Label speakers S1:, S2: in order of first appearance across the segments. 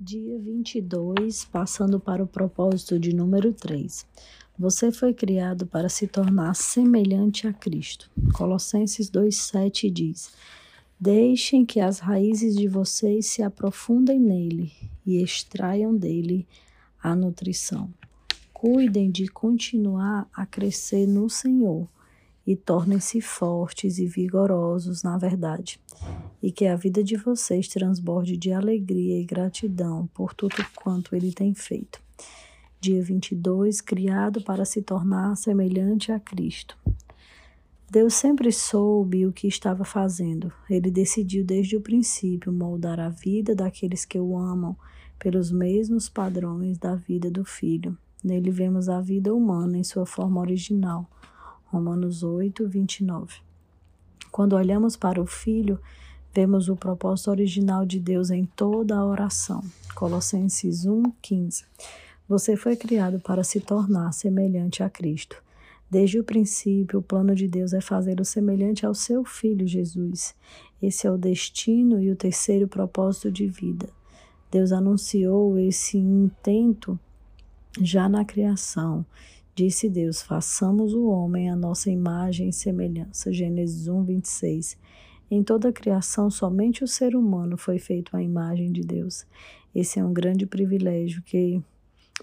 S1: Dia 22, passando para o propósito de número 3. Você foi criado para se tornar semelhante a Cristo. Colossenses 2,7 diz: Deixem que as raízes de vocês se aprofundem nele e extraiam dele a nutrição. Cuidem de continuar a crescer no Senhor e tornem-se fortes e vigorosos na verdade, e que a vida de vocês transborde de alegria e gratidão por tudo quanto ele tem feito. Dia 22, criado para se tornar semelhante a Cristo. Deus sempre soube o que estava fazendo. Ele decidiu desde o princípio moldar a vida daqueles que o amam pelos mesmos padrões da vida do Filho. Nele vemos a vida humana em sua forma original Romanos 8, 29. Quando olhamos para o Filho, vemos o propósito original de Deus em toda a oração. Colossenses 1, 15. Você foi criado para se tornar semelhante a Cristo. Desde o princípio, o plano de Deus é fazê-lo semelhante ao seu Filho Jesus. Esse é o destino e o terceiro propósito de vida. Deus anunciou esse intento já na criação Disse Deus: façamos o homem a nossa imagem e semelhança. Gênesis 1, 26. Em toda a criação, somente o ser humano foi feito à imagem de Deus. Esse é um grande privilégio que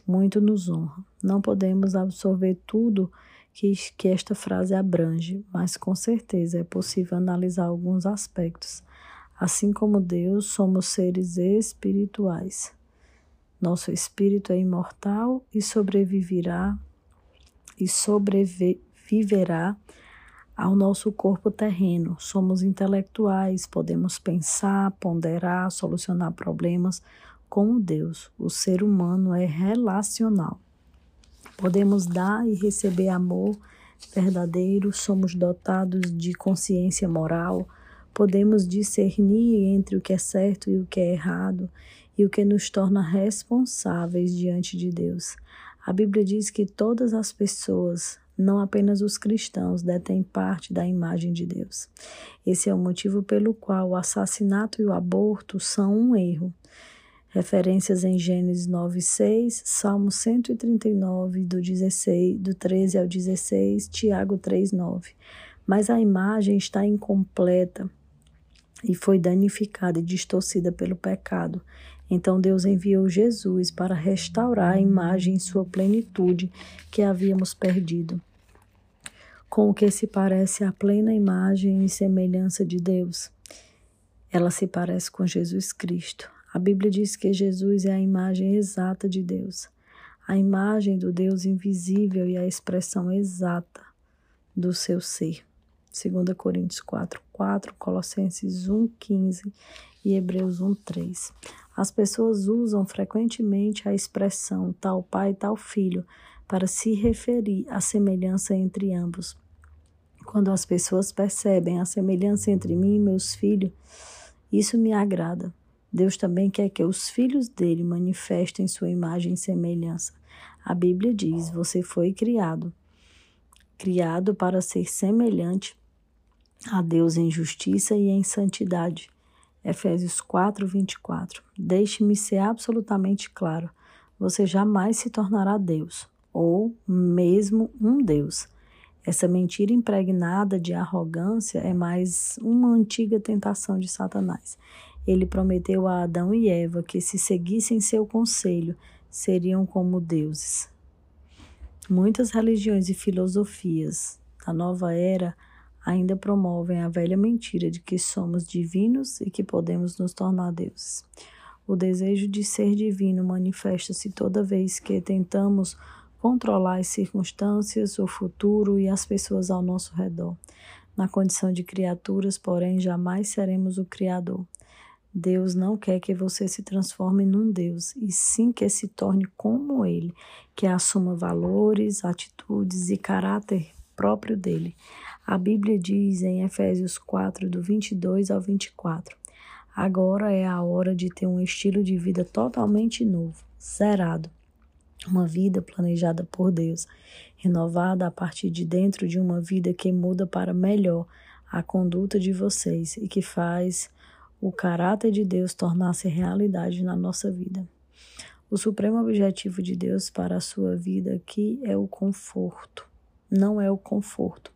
S1: muito nos honra. Não podemos absorver tudo que, que esta frase abrange, mas com certeza é possível analisar alguns aspectos. Assim como Deus, somos seres espirituais. Nosso espírito é imortal e sobreviverá e sobreviverá ao nosso corpo terreno. Somos intelectuais, podemos pensar, ponderar, solucionar problemas com Deus. O ser humano é relacional. Podemos dar e receber amor verdadeiro, somos dotados de consciência moral, podemos discernir entre o que é certo e o que é errado e o que nos torna responsáveis diante de Deus. A Bíblia diz que todas as pessoas, não apenas os cristãos, detêm parte da imagem de Deus. Esse é o motivo pelo qual o assassinato e o aborto são um erro. Referências em Gênesis 9:6, Salmo 139 do 16, do 13 ao 16, Tiago 3:9. Mas a imagem está incompleta e foi danificada e distorcida pelo pecado. Então Deus enviou Jesus para restaurar a imagem em sua plenitude que havíamos perdido. Com o que se parece a plena imagem e semelhança de Deus. Ela se parece com Jesus Cristo. A Bíblia diz que Jesus é a imagem exata de Deus, a imagem do Deus invisível e a expressão exata do seu ser. 2 Coríntios 4, 4, Colossenses 1, 15 e Hebreus 1, 3. As pessoas usam frequentemente a expressão tal pai, tal filho para se referir à semelhança entre ambos. Quando as pessoas percebem a semelhança entre mim e meus filhos, isso me agrada. Deus também quer que os filhos dele manifestem sua imagem e semelhança. A Bíblia diz: Você foi criado, criado para ser semelhante a Deus em justiça e em santidade. Efésios 4, 24. Deixe-me ser absolutamente claro: você jamais se tornará Deus, ou mesmo um Deus. Essa mentira impregnada de arrogância é mais uma antiga tentação de Satanás. Ele prometeu a Adão e Eva que, se seguissem seu conselho, seriam como deuses. Muitas religiões e filosofias da nova era ainda promovem a velha mentira de que somos divinos e que podemos nos tornar deuses. O desejo de ser divino manifesta-se toda vez que tentamos controlar as circunstâncias, o futuro e as pessoas ao nosso redor. Na condição de criaturas, porém, jamais seremos o Criador. Deus não quer que você se transforme num Deus, e sim que se torne como Ele, que assuma valores, atitudes e caráter próprio dele. A Bíblia diz em Efésios 4, do 22 ao 24: Agora é a hora de ter um estilo de vida totalmente novo, zerado. Uma vida planejada por Deus, renovada a partir de dentro de uma vida que muda para melhor a conduta de vocês e que faz o caráter de Deus tornasse realidade na nossa vida. O supremo objetivo de Deus para a sua vida aqui é o conforto. Não é o conforto,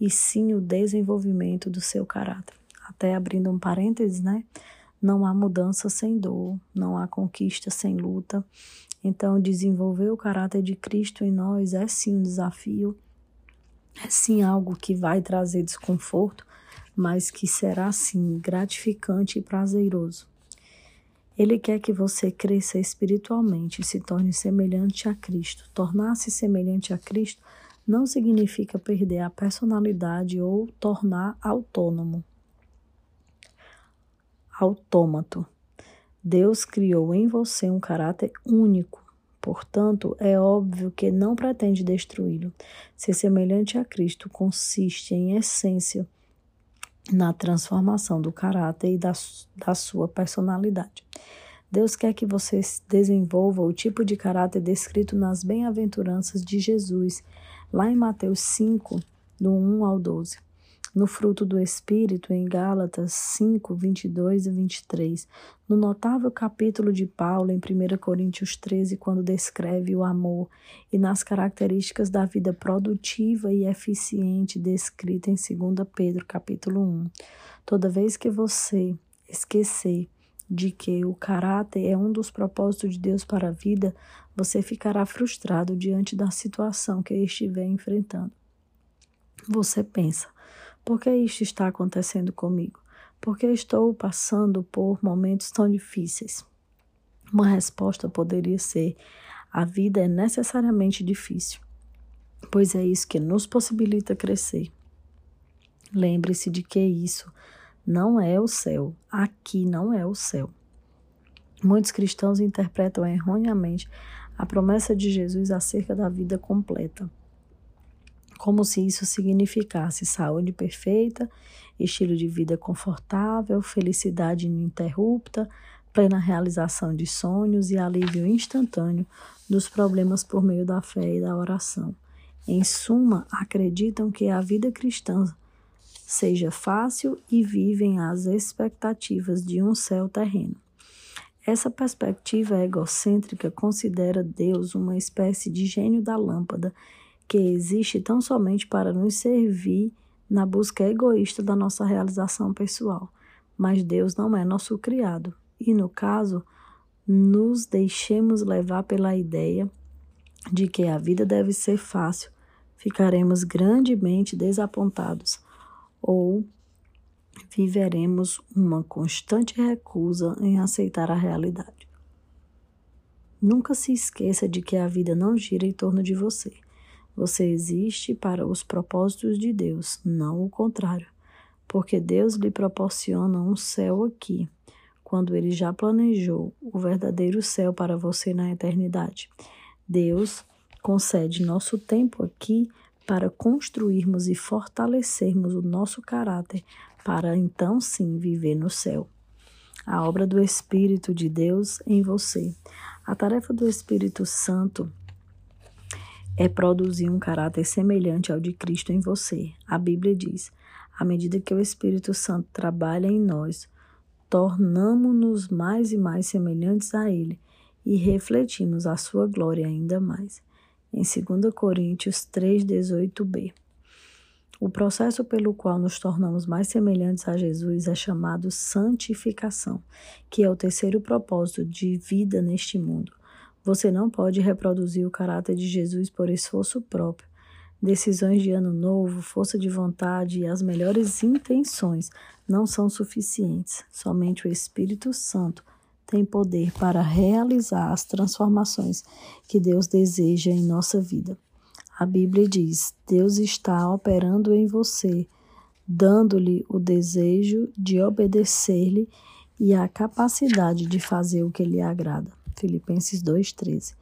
S1: e sim o desenvolvimento do seu caráter. Até abrindo um parênteses, né? Não há mudança sem dor, não há conquista sem luta. Então, desenvolver o caráter de Cristo em nós é sim um desafio, é sim algo que vai trazer desconforto, mas que será sim gratificante e prazeroso. Ele quer que você cresça espiritualmente e se torne semelhante a Cristo. Tornar-se semelhante a Cristo não significa perder a personalidade ou tornar autônomo autômato. Deus criou em você um caráter único. Portanto, é óbvio que não pretende destruí-lo. Ser semelhante a Cristo consiste, em essência, na transformação do caráter e da, da sua personalidade. Deus quer que você desenvolva o tipo de caráter descrito nas bem-aventuranças de Jesus, lá em Mateus 5, do 1 ao 12 no fruto do Espírito em Gálatas 5, 22 e 23, no notável capítulo de Paulo em 1 Coríntios 13, quando descreve o amor, e nas características da vida produtiva e eficiente descrita em 2 Pedro capítulo 1. Toda vez que você esquecer de que o caráter é um dos propósitos de Deus para a vida, você ficará frustrado diante da situação que estiver enfrentando. Você pensa, por que isto está acontecendo comigo? Por que estou passando por momentos tão difíceis? Uma resposta poderia ser: a vida é necessariamente difícil, pois é isso que nos possibilita crescer. Lembre-se de que isso não é o céu, aqui não é o céu. Muitos cristãos interpretam erroneamente a promessa de Jesus acerca da vida completa como se isso significasse saúde perfeita, estilo de vida confortável, felicidade ininterrupta, plena realização de sonhos e alívio instantâneo dos problemas por meio da fé e da oração. Em suma, acreditam que a vida cristã seja fácil e vivem as expectativas de um céu terreno. Essa perspectiva egocêntrica considera Deus uma espécie de gênio da lâmpada que existe tão somente para nos servir na busca egoísta da nossa realização pessoal. Mas Deus não é nosso criado. E no caso, nos deixemos levar pela ideia de que a vida deve ser fácil, ficaremos grandemente desapontados ou viveremos uma constante recusa em aceitar a realidade. Nunca se esqueça de que a vida não gira em torno de você. Você existe para os propósitos de Deus, não o contrário, porque Deus lhe proporciona um céu aqui, quando ele já planejou o verdadeiro céu para você na eternidade. Deus concede nosso tempo aqui para construirmos e fortalecermos o nosso caráter, para então sim viver no céu. A obra do Espírito de Deus em você. A tarefa do Espírito Santo é produzir um caráter semelhante ao de Cristo em você. A Bíblia diz: à medida que o Espírito Santo trabalha em nós, tornamos-nos mais e mais semelhantes a Ele e refletimos a sua glória ainda mais. Em 2 Coríntios 3,18b. O processo pelo qual nos tornamos mais semelhantes a Jesus é chamado santificação, que é o terceiro propósito de vida neste mundo. Você não pode reproduzir o caráter de Jesus por esforço próprio. Decisões de ano novo, força de vontade e as melhores intenções não são suficientes. Somente o Espírito Santo tem poder para realizar as transformações que Deus deseja em nossa vida. A Bíblia diz: Deus está operando em você, dando-lhe o desejo de obedecer-lhe e a capacidade de fazer o que lhe agrada. Filipenses 2,13.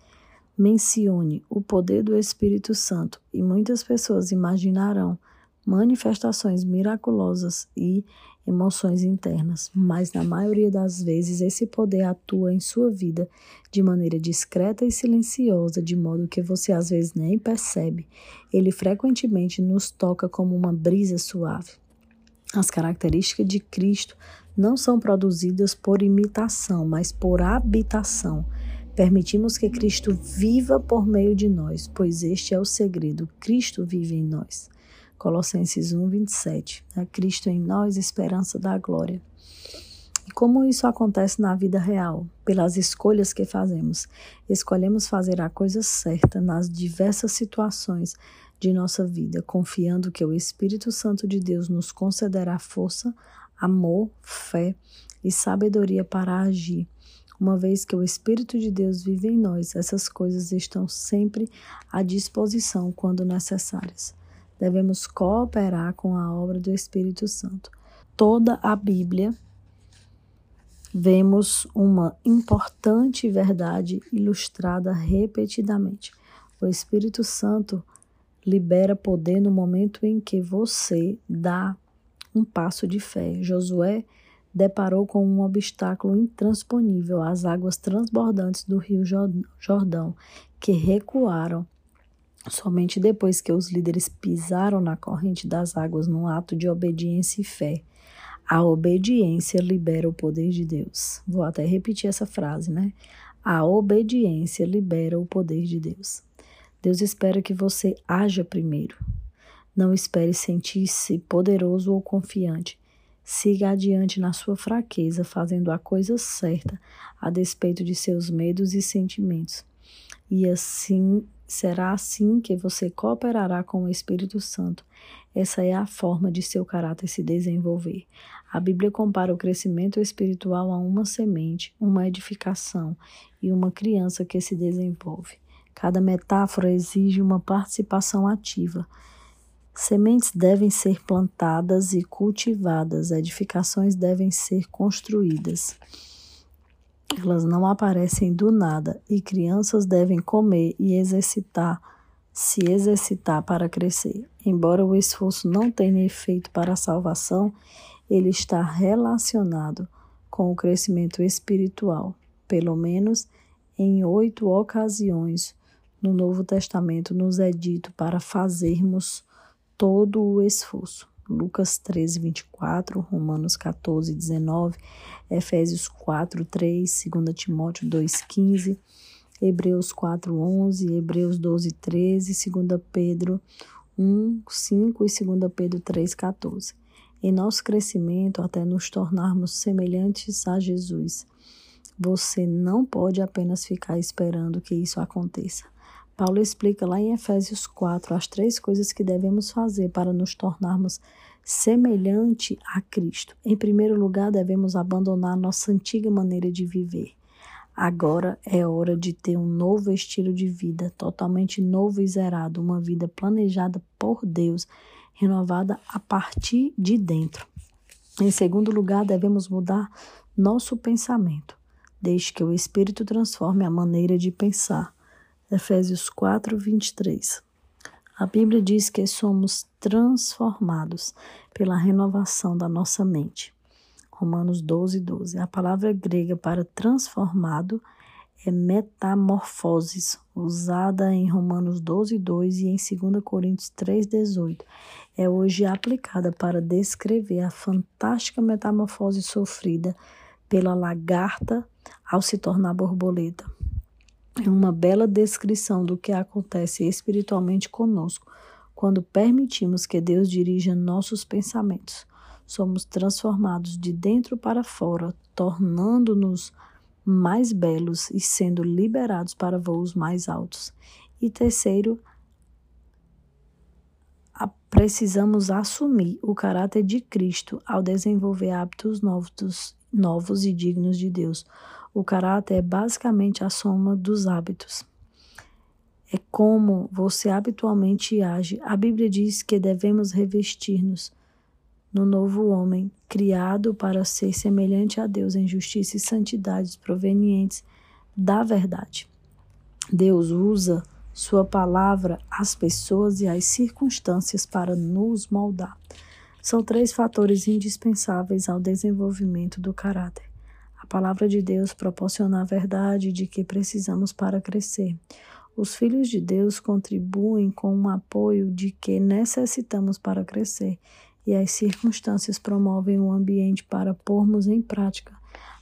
S1: Mencione o poder do Espírito Santo e muitas pessoas imaginarão manifestações miraculosas e emoções internas, mas na maioria das vezes esse poder atua em sua vida de maneira discreta e silenciosa, de modo que você às vezes nem percebe. Ele frequentemente nos toca como uma brisa suave. As características de Cristo não são produzidas por imitação, mas por habitação. Permitimos que Cristo viva por meio de nós, pois este é o segredo: Cristo vive em nós. Colossenses 1, 27. É Cristo em nós, esperança da glória. E como isso acontece na vida real? Pelas escolhas que fazemos. Escolhemos fazer a coisa certa nas diversas situações de nossa vida, confiando que o Espírito Santo de Deus nos concederá força, amor, fé e sabedoria para agir. Uma vez que o Espírito de Deus vive em nós, essas coisas estão sempre à disposição quando necessárias. Devemos cooperar com a obra do Espírito Santo. Toda a Bíblia vemos uma importante verdade ilustrada repetidamente. O Espírito Santo libera poder no momento em que você dá um passo de fé. Josué deparou com um obstáculo intransponível, as águas transbordantes do rio Jordão, que recuaram somente depois que os líderes pisaram na corrente das águas num ato de obediência e fé. A obediência libera o poder de Deus. Vou até repetir essa frase, né? A obediência libera o poder de Deus. Deus espera que você haja primeiro. Não espere sentir-se poderoso ou confiante. Siga adiante na sua fraqueza, fazendo a coisa certa, a despeito de seus medos e sentimentos. E assim será assim que você cooperará com o Espírito Santo. Essa é a forma de seu caráter se desenvolver. A Bíblia compara o crescimento espiritual a uma semente, uma edificação e uma criança que se desenvolve. Cada metáfora exige uma participação ativa. Sementes devem ser plantadas e cultivadas, edificações devem ser construídas. Elas não aparecem do nada e crianças devem comer e exercitar, se exercitar para crescer. Embora o esforço não tenha efeito para a salvação, ele está relacionado com o crescimento espiritual. Pelo menos em oito ocasiões no Novo Testamento nos é dito para fazermos todo o esforço. Lucas 13, 24, Romanos 14, 19, Efésios 4, 3, 2 Timóteo 2, 15, Hebreus 4, 11, Hebreus 12, 13, 2 Pedro 1, 5 e 2 Pedro 3, 14. Em nosso crescimento até nos tornarmos semelhantes a Jesus, você não pode apenas ficar esperando que isso aconteça. Paulo explica lá em Efésios 4 as três coisas que devemos fazer para nos tornarmos semelhante a Cristo. Em primeiro lugar, devemos abandonar nossa antiga maneira de viver. Agora é hora de ter um novo estilo de vida, totalmente novo e zerado, uma vida planejada por Deus, renovada a partir de dentro. Em segundo lugar, devemos mudar nosso pensamento, desde que o Espírito transforme a maneira de pensar. Efésios 4, 23. A Bíblia diz que somos transformados pela renovação da nossa mente. Romanos 12, 12. A palavra grega para transformado é metamorfoses, usada em Romanos 12, 2 e em 2 Coríntios 3, 18. É hoje aplicada para descrever a fantástica metamorfose sofrida pela lagarta ao se tornar borboleta é uma bela descrição do que acontece espiritualmente conosco quando permitimos que Deus dirija nossos pensamentos. Somos transformados de dentro para fora, tornando-nos mais belos e sendo liberados para voos mais altos. E terceiro, precisamos assumir o caráter de Cristo ao desenvolver hábitos novos, novos e dignos de Deus. O caráter é basicamente a soma dos hábitos. É como você habitualmente age. A Bíblia diz que devemos revestir-nos no novo homem, criado para ser semelhante a Deus em justiça e santidades provenientes da verdade. Deus usa sua palavra, as pessoas e as circunstâncias para nos moldar. São três fatores indispensáveis ao desenvolvimento do caráter. Palavra de Deus proporciona a verdade de que precisamos para crescer. Os filhos de Deus contribuem com o apoio de que necessitamos para crescer. e as circunstâncias promovem o um ambiente para pormos em prática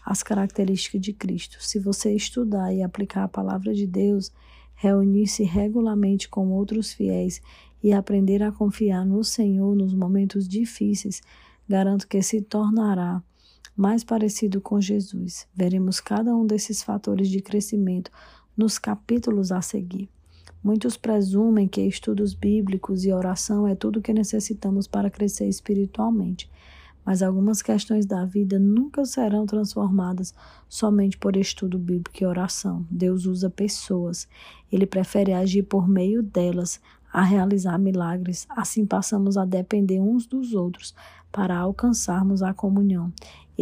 S1: as características de Cristo. Se você estudar e aplicar a palavra de Deus, reunir-se regularmente com outros fiéis e aprender a confiar no Senhor nos momentos difíceis, garanto que se tornará mais parecido com Jesus. Veremos cada um desses fatores de crescimento nos capítulos a seguir. Muitos presumem que estudos bíblicos e oração é tudo o que necessitamos para crescer espiritualmente, mas algumas questões da vida nunca serão transformadas somente por estudo bíblico e oração. Deus usa pessoas, ele prefere agir por meio delas a realizar milagres, assim passamos a depender uns dos outros para alcançarmos a comunhão.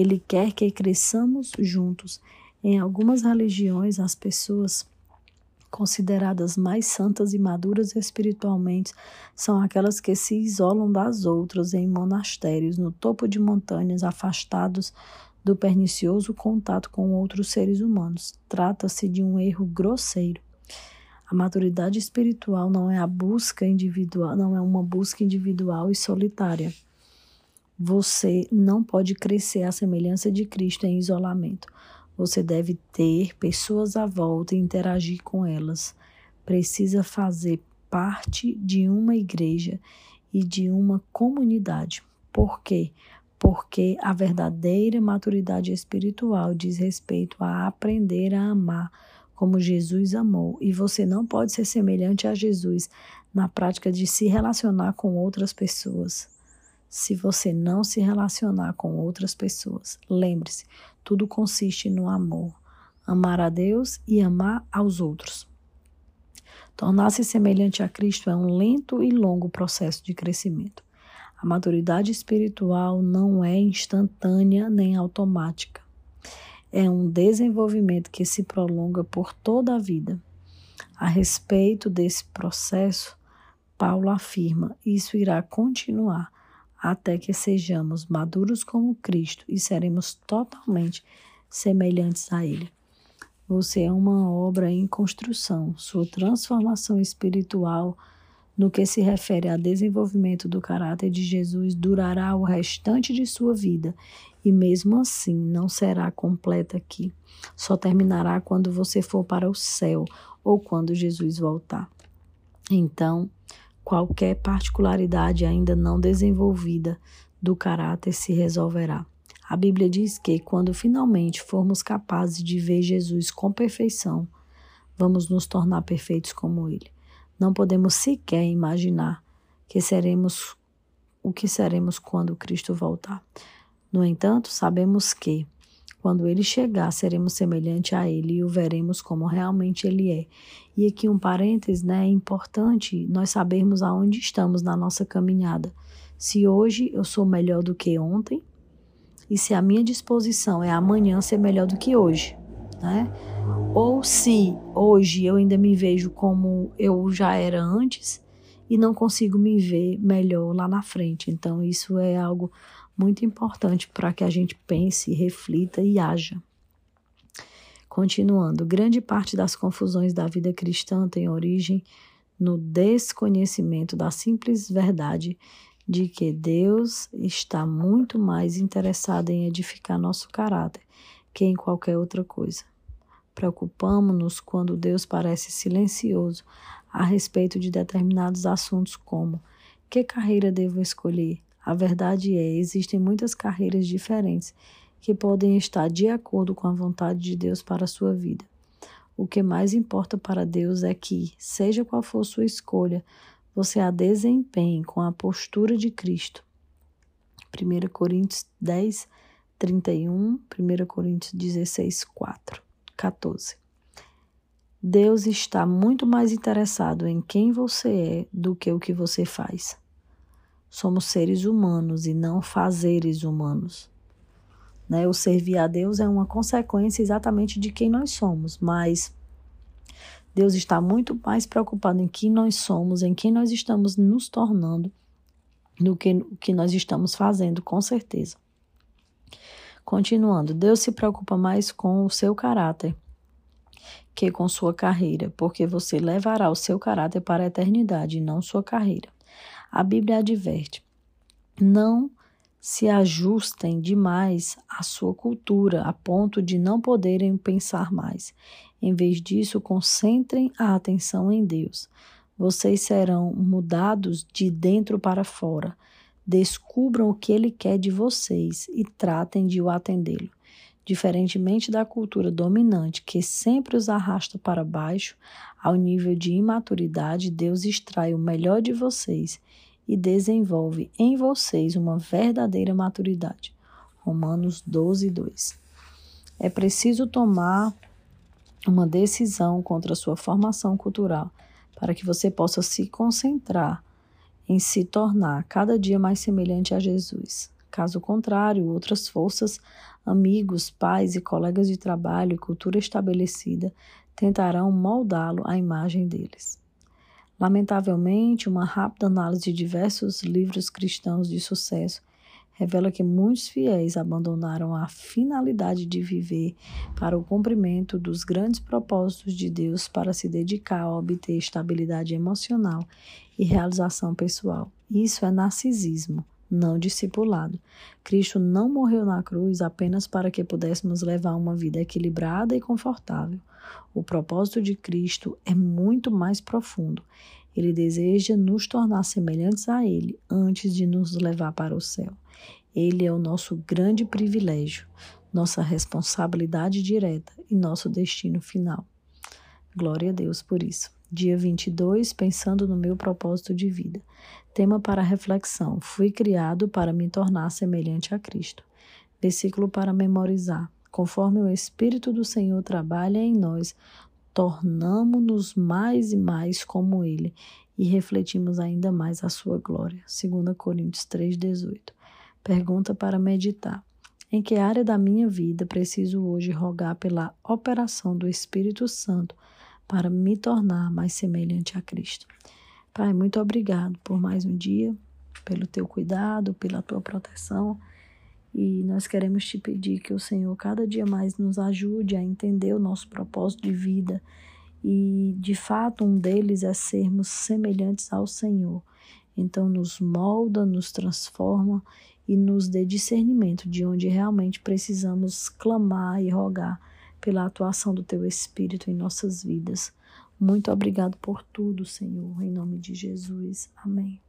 S1: Ele quer que cresçamos juntos. Em algumas religiões, as pessoas consideradas mais santas e maduras espiritualmente são aquelas que se isolam das outras em monastérios, no topo de montanhas, afastados do pernicioso contato com outros seres humanos. Trata-se de um erro grosseiro. A maturidade espiritual não é a busca individual, não é uma busca individual e solitária. Você não pode crescer à semelhança de Cristo em isolamento. Você deve ter pessoas à volta e interagir com elas. Precisa fazer parte de uma igreja e de uma comunidade. Por quê? Porque a verdadeira maturidade espiritual diz respeito a aprender a amar como Jesus amou, e você não pode ser semelhante a Jesus na prática de se relacionar com outras pessoas se você não se relacionar com outras pessoas. Lembre-se, tudo consiste no amor. Amar a Deus e amar aos outros. Tornar-se semelhante a Cristo é um lento e longo processo de crescimento. A maturidade espiritual não é instantânea nem automática. É um desenvolvimento que se prolonga por toda a vida. A respeito desse processo, Paulo afirma: isso irá continuar até que sejamos maduros como Cristo e seremos totalmente semelhantes a Ele. Você é uma obra em construção. Sua transformação espiritual, no que se refere ao desenvolvimento do caráter de Jesus, durará o restante de sua vida e, mesmo assim, não será completa aqui. Só terminará quando você for para o céu ou quando Jesus voltar. Então, qualquer particularidade ainda não desenvolvida do caráter se resolverá. A Bíblia diz que, quando finalmente formos capazes de ver Jesus com perfeição, vamos nos tornar perfeitos como Ele. Não podemos sequer imaginar que seremos o que seremos quando Cristo voltar. No entanto, sabemos que, quando ele chegar, seremos semelhante a ele e o veremos como realmente ele é. E aqui um parênteses, né? É importante nós sabermos aonde estamos na nossa caminhada. Se hoje eu sou melhor do que ontem e se a minha disposição é amanhã ser melhor do que hoje, né? Ou se hoje eu ainda me vejo como eu já era antes e não consigo me ver melhor lá na frente. Então isso é algo muito importante para que a gente pense, reflita e haja. Continuando, grande parte das confusões da vida cristã tem origem no desconhecimento da simples verdade de que Deus está muito mais interessado em edificar nosso caráter que em qualquer outra coisa. Preocupamos-nos quando Deus parece silencioso a respeito de determinados assuntos, como que carreira devo escolher, a verdade é, existem muitas carreiras diferentes que podem estar de acordo com a vontade de Deus para a sua vida. O que mais importa para Deus é que, seja qual for sua escolha, você a desempenhe com a postura de Cristo. 1 Coríntios 10, 31, 1 Coríntios 16, 4, 14. Deus está muito mais interessado em quem você é do que o que você faz. Somos seres humanos e não fazeres humanos. Né? O servir a Deus é uma consequência exatamente de quem nós somos, mas Deus está muito mais preocupado em quem nós somos, em quem nós estamos nos tornando, do que o que nós estamos fazendo, com certeza. Continuando, Deus se preocupa mais com o seu caráter que com sua carreira, porque você levará o seu caráter para a eternidade e não sua carreira. A Bíblia adverte: Não se ajustem demais à sua cultura a ponto de não poderem pensar mais. Em vez disso, concentrem a atenção em Deus. Vocês serão mudados de dentro para fora. Descubram o que Ele quer de vocês e tratem de o atendê-lo. Diferentemente da cultura dominante que sempre os arrasta para baixo, ao nível de imaturidade, Deus extrai o melhor de vocês e desenvolve em vocês uma verdadeira maturidade. Romanos 12, 2. É preciso tomar uma decisão contra a sua formação cultural para que você possa se concentrar em se tornar cada dia mais semelhante a Jesus. Caso contrário, outras forças, amigos, pais e colegas de trabalho e cultura estabelecida tentarão moldá-lo à imagem deles. Lamentavelmente, uma rápida análise de diversos livros cristãos de sucesso revela que muitos fiéis abandonaram a finalidade de viver para o cumprimento dos grandes propósitos de Deus para se dedicar a obter estabilidade emocional e realização pessoal. Isso é narcisismo, não discipulado. Cristo não morreu na cruz apenas para que pudéssemos levar uma vida equilibrada e confortável. O propósito de Cristo é muito mais profundo. Ele deseja nos tornar semelhantes a Ele antes de nos levar para o céu. Ele é o nosso grande privilégio, nossa responsabilidade direta e nosso destino final. Glória a Deus por isso. Dia 22, pensando no meu propósito de vida. Tema para reflexão: Fui criado para me tornar semelhante a Cristo. Versículo para memorizar. Conforme o Espírito do Senhor trabalha em nós, tornamo-nos mais e mais como Ele e refletimos ainda mais a sua glória. 2 Coríntios 3,18. Pergunta para meditar. Em que área da minha vida preciso hoje rogar pela operação do Espírito Santo para me tornar mais semelhante a Cristo? Pai, muito obrigado por mais um dia, pelo teu cuidado, pela tua proteção. E nós queremos te pedir que o Senhor cada dia mais nos ajude a entender o nosso propósito de vida. E de fato, um deles é sermos semelhantes ao Senhor. Então, nos molda, nos transforma e nos dê discernimento de onde realmente precisamos clamar e rogar pela atuação do Teu Espírito em nossas vidas. Muito obrigado por tudo, Senhor, em nome de Jesus. Amém.